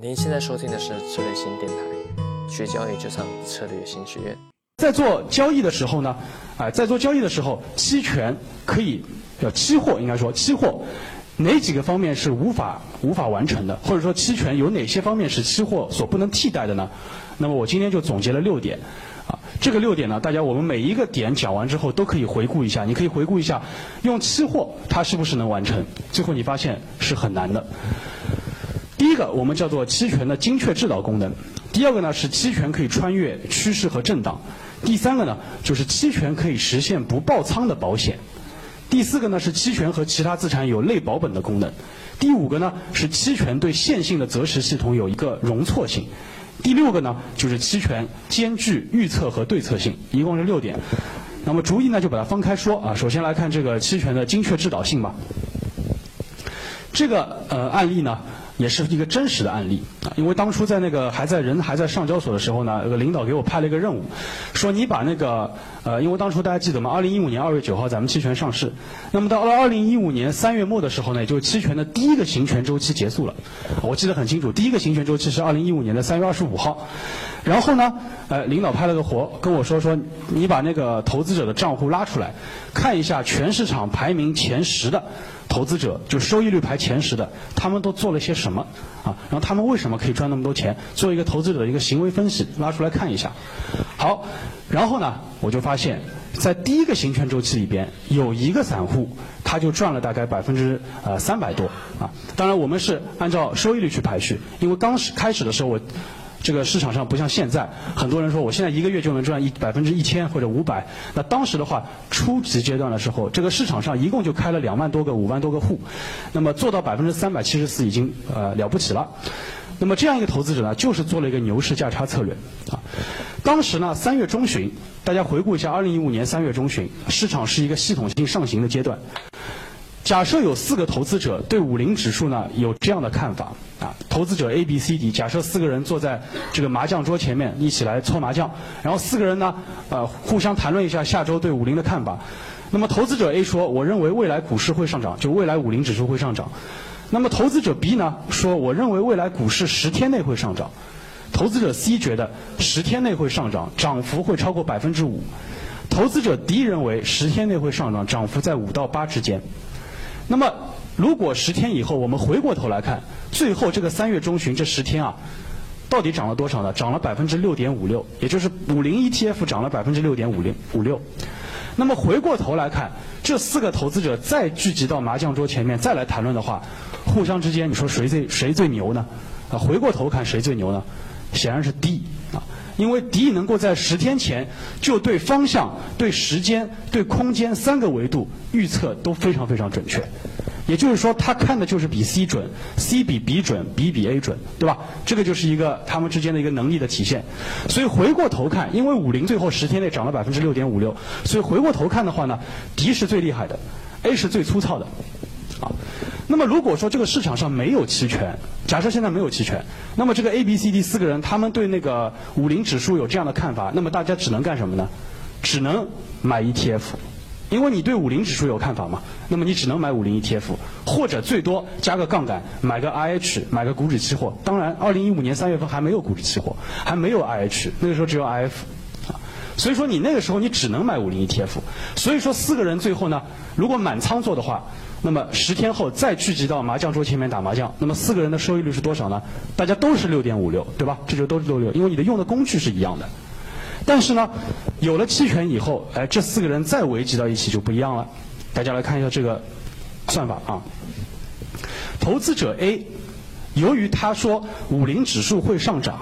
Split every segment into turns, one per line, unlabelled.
您现在收听的是策略新电台，学交易就上策略新学院。
在做交易的时候呢，啊，在做交易的时候，期权可以，叫期货应该说期货，哪几个方面是无法无法完成的，或者说期权有哪些方面是期货所不能替代的呢？那么我今天就总结了六点，啊，这个六点呢，大家我们每一个点讲完之后都可以回顾一下，你可以回顾一下，用期货它是不是能完成？最后你发现是很难的。个，我们叫做期权的精确制导功能；第二个呢，是期权可以穿越趋势和震荡；第三个呢，就是期权可以实现不爆仓的保险；第四个呢，是期权和其他资产有类保本的功能；第五个呢，是期权对线性的择时系统有一个容错性；第六个呢，就是期权兼具预测和对策性。一共是六点。那么逐一呢，就把它分开说啊。首先来看这个期权的精确制导性吧。这个呃案例呢。也是一个真实的案例。啊，因为当初在那个还在人还在上交所的时候呢，有个领导给我派了一个任务，说你把那个呃，因为当初大家记得吗？二零一五年二月九号咱们期权上市，那么到了二零一五年三月末的时候呢，就期权的第一个行权周期结束了，我记得很清楚，第一个行权周期是二零一五年的三月二十五号，然后呢，呃，领导派了个活跟我说说，你把那个投资者的账户拉出来，看一下全市场排名前十的。投资者就收益率排前十的，他们都做了些什么啊？然后他们为什么可以赚那么多钱？做一个投资者的一个行为分析，拉出来看一下。好，然后呢，我就发现，在第一个行权周期里边，有一个散户他就赚了大概百分之呃三百多啊。当然，我们是按照收益率去排序，因为刚始开始的时候我。这个市场上不像现在，很多人说我现在一个月就能赚一百分之一千或者五百。那当时的话，初级阶段的时候，这个市场上一共就开了两万多个、五万多个户，那么做到百分之三百七十四已经呃了不起了。那么这样一个投资者呢，就是做了一个牛市价差策略啊。当时呢，三月中旬，大家回顾一下，二零一五年三月中旬，市场是一个系统性上行的阶段。假设有四个投资者对五零指数呢有这样的看法啊，投资者 A、B、C、D，假设四个人坐在这个麻将桌前面一起来搓麻将，然后四个人呢呃互相谈论一下下周对五零的看法。那么投资者 A 说，我认为未来股市会上涨，就未来五零指数会上涨。那么投资者 B 呢说，我认为未来股市十天内会上涨。投资者 C 觉得十天内会上涨，涨幅会超过百分之五。投资者 D 认为十天内会上涨，涨幅在五到八之间。那么，如果十天以后我们回过头来看，最后这个三月中旬这十天啊，到底涨了多少呢？涨了百分之六点五六，也就是五零 ETF 涨了百分之六点五零五六。那么回过头来看，这四个投资者再聚集到麻将桌前面再来谈论的话，互相之间你说谁最谁最牛呢？啊，回过头看谁最牛呢？显然是 D 啊。因为 D 能够在十天前就对方向、对时间、对空间三个维度预测都非常非常准确，也就是说，他看的就是比 C 准，C 比 B 准，B 比 A 准，对吧？这个就是一个他们之间的一个能力的体现。所以回过头看，因为五零最后十天内涨了百分之六点五六，所以回过头看的话呢，D 是最厉害的，A 是最粗糙的。啊，那么如果说这个市场上没有期权，假设现在没有期权，那么这个 A、B、C、D 四个人他们对那个五零指数有这样的看法，那么大家只能干什么呢？只能买 ETF，因为你对五零指数有看法嘛，那么你只能买五零 ETF，或者最多加个杠杆，买个 IH，买个股指期货。当然，二零一五年三月份还没有股指期货，还没有 IH，那个时候只有 IF，所以说你那个时候你只能买五零 ETF。所以说四个人最后呢，如果满仓做的话。那么十天后再聚集到麻将桌前面打麻将，那么四个人的收益率是多少呢？大家都是六点五六，对吧？这就都是六六，因为你的用的工具是一样的。但是呢，有了期权以后，哎，这四个人再围集到一起就不一样了。大家来看一下这个算法啊。投资者 A，由于他说五零指数会上涨，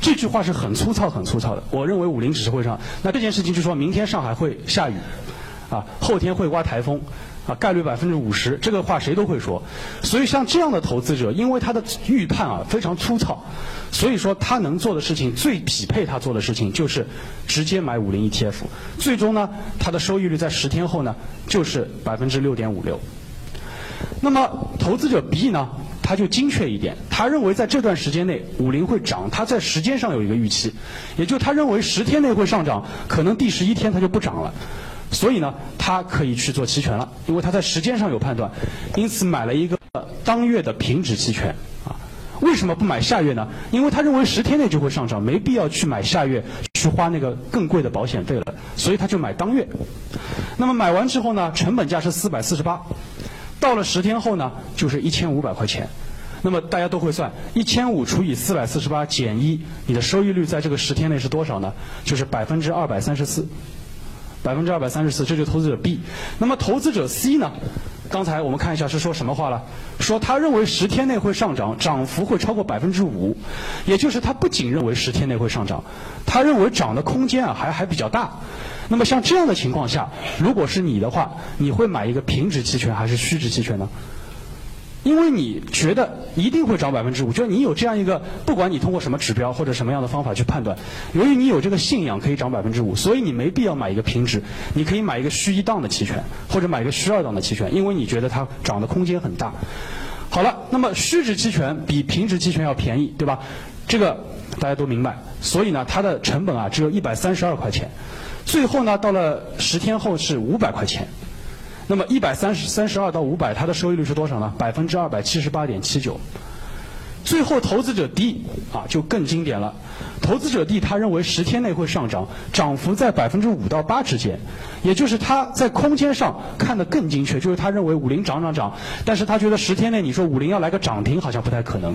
这句话是很粗糙、很粗糙的。我认为五零指数会上，那这件事情就说明天上海会下雨，啊，后天会刮台风。啊，概率百分之五十，这个话谁都会说。所以像这样的投资者，因为他的预判啊非常粗糙，所以说他能做的事情最匹配他做的事情就是直接买五零 ETF。最终呢，他的收益率在十天后呢就是百分之六点五六。那么投资者 B 呢，他就精确一点，他认为在这段时间内五零会涨，他在时间上有一个预期，也就他认为十天内会上涨，可能第十一天他就不涨了。所以呢，他可以去做期权了，因为他在时间上有判断，因此买了一个当月的平值期权，啊，为什么不买下月呢？因为他认为十天内就会上涨，没必要去买下月，去花那个更贵的保险费了，所以他就买当月。那么买完之后呢，成本价是四百四十八，到了十天后呢，就是一千五百块钱。那么大家都会算，一千五除以四百四十八减一，你的收益率在这个十天内是多少呢？就是百分之二百三十四，百分之二百三十四，这就是投资者 B。那么投资者 C 呢？刚才我们看一下是说什么话了？说他认为十天内会上涨，涨幅会超过百分之五，也就是他不仅认为十天内会上涨，他认为涨的空间啊还还比较大。那么像这样的情况下，如果是你的话，你会买一个平值期权还是虚值期权呢？因为你觉得一定会涨百分之五，就是你有这样一个，不管你通过什么指标或者什么样的方法去判断，由于你有这个信仰可以涨百分之五，所以你没必要买一个平值，你可以买一个虚一档的期权，或者买一个虚二档的期权，因为你觉得它涨的空间很大。好了，那么虚值期权比平值期权要便宜，对吧？这个大家都明白，所以呢，它的成本啊只有一百三十二块钱，最后呢到了十天后是五百块钱。那么一百三十三十二到五百，它的收益率是多少呢？百分之二百七十八点七九。最后投资者 D 啊就更经典了，投资者 D 他认为十天内会上涨，涨幅在百分之五到八之间，也就是他在空间上看得更精确，就是他认为五零涨涨涨，但是他觉得十天内你说五零要来个涨停好像不太可能。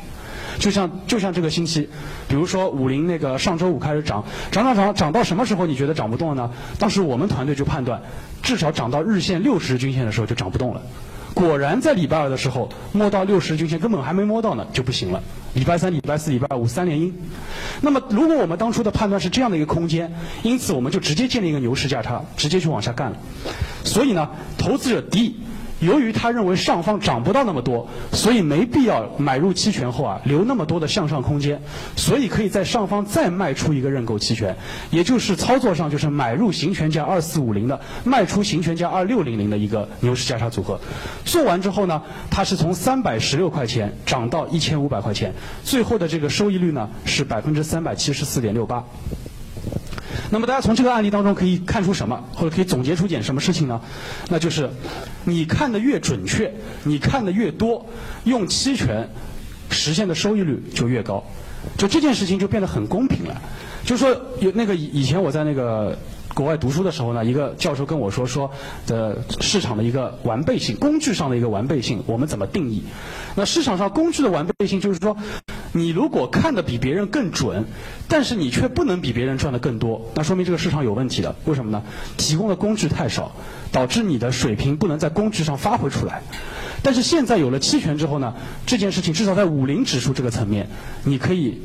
就像就像这个星期，比如说五零那个上周五开始涨，涨涨涨涨到什么时候你觉得涨不动了呢？当时我们团队就判断，至少涨到日线六十均线的时候就涨不动了。果然在礼拜二的时候摸到六十均线，根本还没摸到呢就不行了。礼拜三、礼拜四、礼拜五三连阴。那么如果我们当初的判断是这样的一个空间，因此我们就直接建立一个牛市价差，直接去往下干了。所以呢，投资者低。由于他认为上方涨不到那么多，所以没必要买入期权后啊留那么多的向上空间，所以可以在上方再卖出一个认购期权，也就是操作上就是买入行权价二四五零的，卖出行权价二六零零的一个牛市价差组合。做完之后呢，它是从三百十六块钱涨到一千五百块钱，最后的这个收益率呢是百分之三百七十四点六八。那么大家从这个案例当中可以看出什么，或者可以总结出点什么事情呢？那就是你看的越准确，你看的越多，用期权实现的收益率就越高，就这件事情就变得很公平了。就说有那个以以前我在那个。国外读书的时候呢，一个教授跟我说说的市场的一个完备性，工具上的一个完备性，我们怎么定义？那市场上工具的完备性就是说，你如果看的比别人更准，但是你却不能比别人赚的更多，那说明这个市场有问题的。为什么呢？提供的工具太少，导致你的水平不能在工具上发挥出来。但是现在有了期权之后呢，这件事情至少在五零指数这个层面，你可以。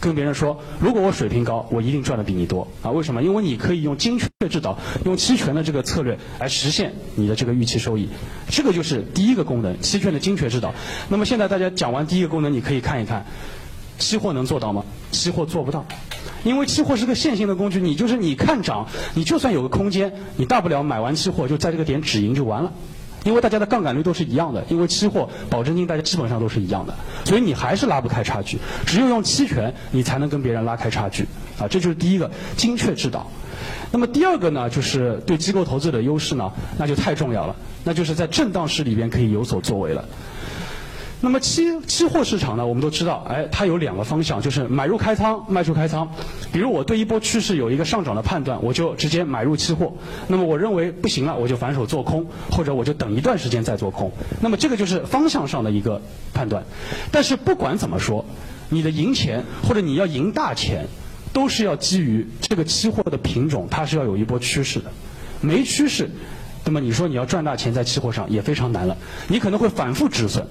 跟别人说，如果我水平高，我一定赚的比你多啊！为什么？因为你可以用精确制导，用期权的这个策略来实现你的这个预期收益。这个就是第一个功能，期权的精确制导。那么现在大家讲完第一个功能，你可以看一看，期货能做到吗？期货做不到，因为期货是个线性的工具，你就是你看涨，你就算有个空间，你大不了买完期货就在这个点止盈就完了。因为大家的杠杆率都是一样的，因为期货保证金大家基本上都是一样的，所以你还是拉不开差距。只有用期权，你才能跟别人拉开差距。啊，这就是第一个精确制导。那么第二个呢，就是对机构投资者的优势呢，那就太重要了，那就是在震荡市里边可以有所作为了。那么期期货市场呢，我们都知道，哎，它有两个方向，就是买入开仓，卖出开仓。比如我对一波趋势有一个上涨的判断，我就直接买入期货。那么我认为不行了，我就反手做空，或者我就等一段时间再做空。那么这个就是方向上的一个判断。但是不管怎么说，你的赢钱或者你要赢大钱，都是要基于这个期货的品种，它是要有一波趋势的。没趋势，那么你说你要赚大钱在期货上也非常难了，你可能会反复止损。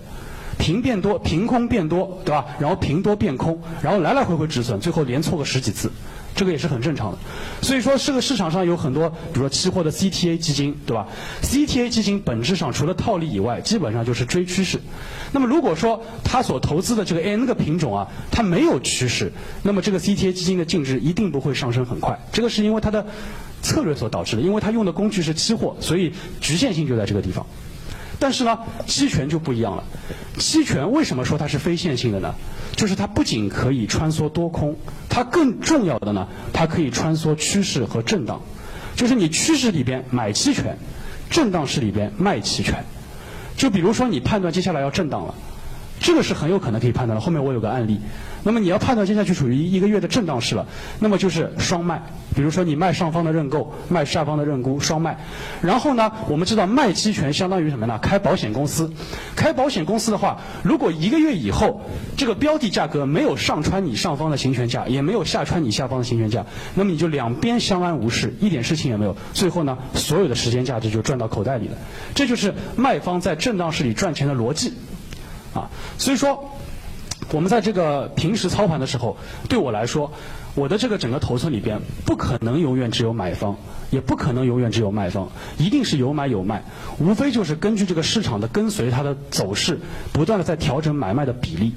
平变多，平空变多，对吧？然后平多变空，然后来来回回止损，最后连错个十几次，这个也是很正常的。所以说，这个市场上有很多，比如说期货的 CTA 基金，对吧？CTA 基金本质上除了套利以外，基本上就是追趋势。那么如果说他所投资的这个 N 个品种啊，它没有趋势，那么这个 CTA 基金的净值一定不会上升很快。这个是因为它的策略所导致的，因为它用的工具是期货，所以局限性就在这个地方。但是呢，期权就不一样了。期权为什么说它是非线性的呢？就是它不仅可以穿梭多空，它更重要的呢，它可以穿梭趋势和震荡。就是你趋势里边买期权，震荡市里边卖期权。就比如说你判断接下来要震荡了，这个是很有可能可以判断的。后面我有个案例。那么你要判断接下去处于一个月的震荡市了，那么就是双卖。比如说你卖上方的认购，卖下方的认沽，双卖。然后呢，我们知道卖期权相当于什么呢？开保险公司。开保险公司的话，如果一个月以后这个标的价格没有上穿你上方的行权价，也没有下穿你下方的行权价，那么你就两边相安无事，一点事情也没有。最后呢，所有的时间价值就赚到口袋里了。这就是卖方在震荡市里赚钱的逻辑。啊，所以说。我们在这个平时操盘的时候，对我来说，我的这个整个头寸里边不可能永远只有买方，也不可能永远只有卖方，一定是有买有卖，无非就是根据这个市场的跟随它的走势，不断的在调整买卖的比例。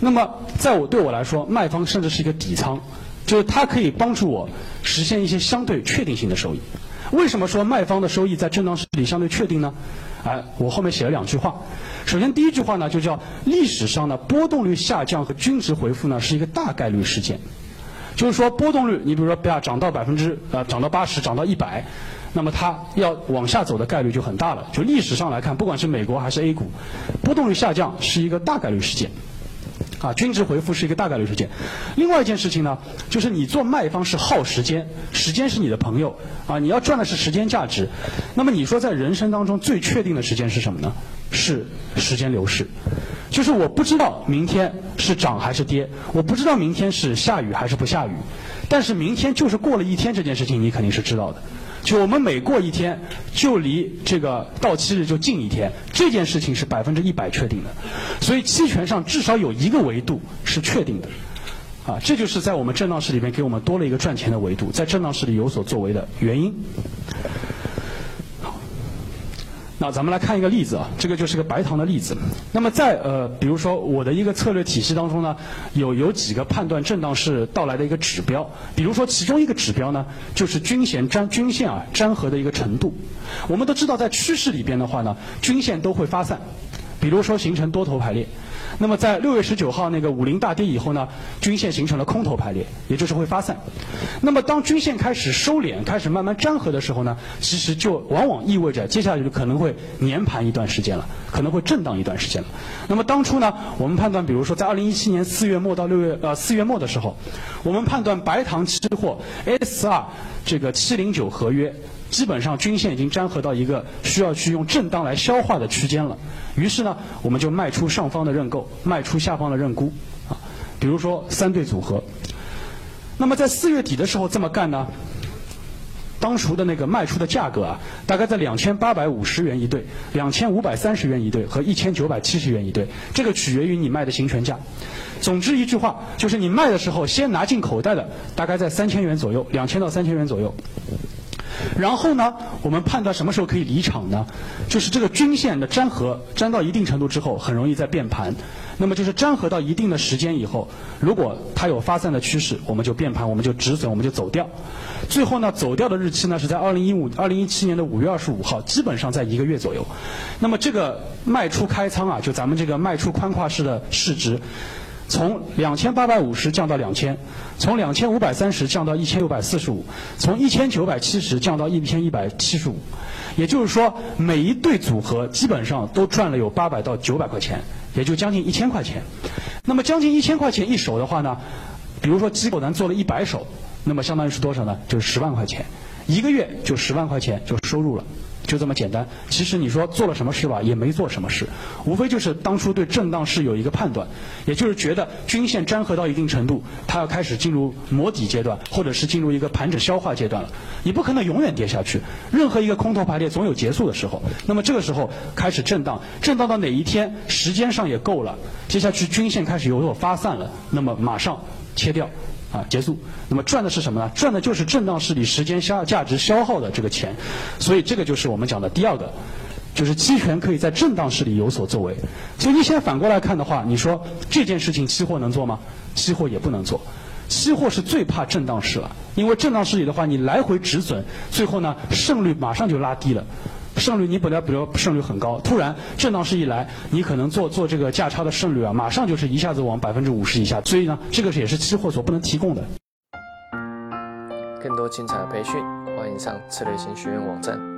那么，在我对我来说，卖方甚至是一个底仓，就是它可以帮助我实现一些相对确定性的收益。为什么说卖方的收益在震荡市里相对确定呢？哎，我后面写了两句话。首先，第一句话呢，就叫历史上呢波动率下降和均值回复呢是一个大概率事件。就是说，波动率，你比如说，不要涨到百分之呃，涨到八十，涨到一百，那么它要往下走的概率就很大了。就历史上来看，不管是美国还是 A 股，波动率下降是一个大概率事件。啊，均值回复是一个大概率事件。另外一件事情呢，就是你做卖方是耗时间，时间是你的朋友啊，你要赚的是时间价值。那么你说在人生当中最确定的时间是什么呢？是时间流逝。就是我不知道明天是涨还是跌，我不知道明天是下雨还是不下雨，但是明天就是过了一天这件事情，你肯定是知道的。就我们每过一天，就离这个到期日就近一天，这件事情是百分之一百确定的。所以期权上至少有一个维度是确定的，啊，这就是在我们震荡市里面给我们多了一个赚钱的维度，在震荡市里有所作为的原因。那咱们来看一个例子啊，这个就是个白糖的例子。那么在呃，比如说我的一个策略体系当中呢，有有几个判断震荡市到来的一个指标。比如说其中一个指标呢，就是均线粘均线啊粘合的一个程度。我们都知道，在趋势里边的话呢，均线都会发散，比如说形成多头排列。那么在六月十九号那个五零大跌以后呢，均线形成了空头排列，也就是会发散。那么当均线开始收敛、开始慢慢粘合的时候呢，其实就往往意味着接下来就可能会年盘一段时间了，可能会震荡一段时间了。那么当初呢，我们判断，比如说在二零一七年四月末到六月呃四月末的时候，我们判断白糖期货 SR 这个七零九合约。基本上均线已经粘合到一个需要去用震荡来消化的区间了，于是呢，我们就卖出上方的认购，卖出下方的认沽，啊，比如说三对组合。那么在四月底的时候这么干呢，当初的那个卖出的价格啊，大概在两千八百五十元一对，两千五百三十元一对和一千九百七十元一对，这个取决于你卖的行权价。总之一句话，就是你卖的时候先拿进口袋的，大概在三千元左右，两千到三千元左右。然后呢，我们判断什么时候可以离场呢？就是这个均线的粘合粘到一定程度之后，很容易再变盘。那么就是粘合到一定的时间以后，如果它有发散的趋势，我们就变盘，我们就止损，我们就走掉。最后呢，走掉的日期呢是在二零一五、二零一七年的五月二十五号，基本上在一个月左右。那么这个卖出开仓啊，就咱们这个卖出宽跨式的市值。从两千八百五十降到两千，从两千五百三十降到一千六百四十五，从一千九百七十降到一千一百七十五，也就是说每一对组合基本上都赚了有八百到九百块钱，也就将近一千块钱。那么将近一千块钱一手的话呢，比如说机构咱做了一百手，那么相当于是多少呢？就是十万块钱，一个月就十万块钱就收入了。就这么简单。其实你说做了什么事吧，也没做什么事，无非就是当初对震荡市有一个判断，也就是觉得均线粘合到一定程度，它要开始进入磨底阶段，或者是进入一个盘整消化阶段了。你不可能永远跌下去，任何一个空头排列总有结束的时候。那么这个时候开始震荡，震荡到哪一天时间上也够了，接下去均线开始有所发散了，那么马上切掉。啊，结束。那么赚的是什么呢？赚的就是震荡市里时间消价值消耗的这个钱。所以这个就是我们讲的第二个，就是期权可以在震荡市里有所作为。所以你现在反过来看的话，你说这件事情期货能做吗？期货也不能做。期货是最怕震荡市了，因为震荡市里的话，你来回止损，最后呢胜率马上就拉低了。胜率你本来比如胜率很高，突然震荡市一来，你可能做做这个价差的胜率啊，马上就是一下子往百分之五十以下。所以呢，这个也是期货所不能提供的。
更多精彩的培训，欢迎上策略型学院网站。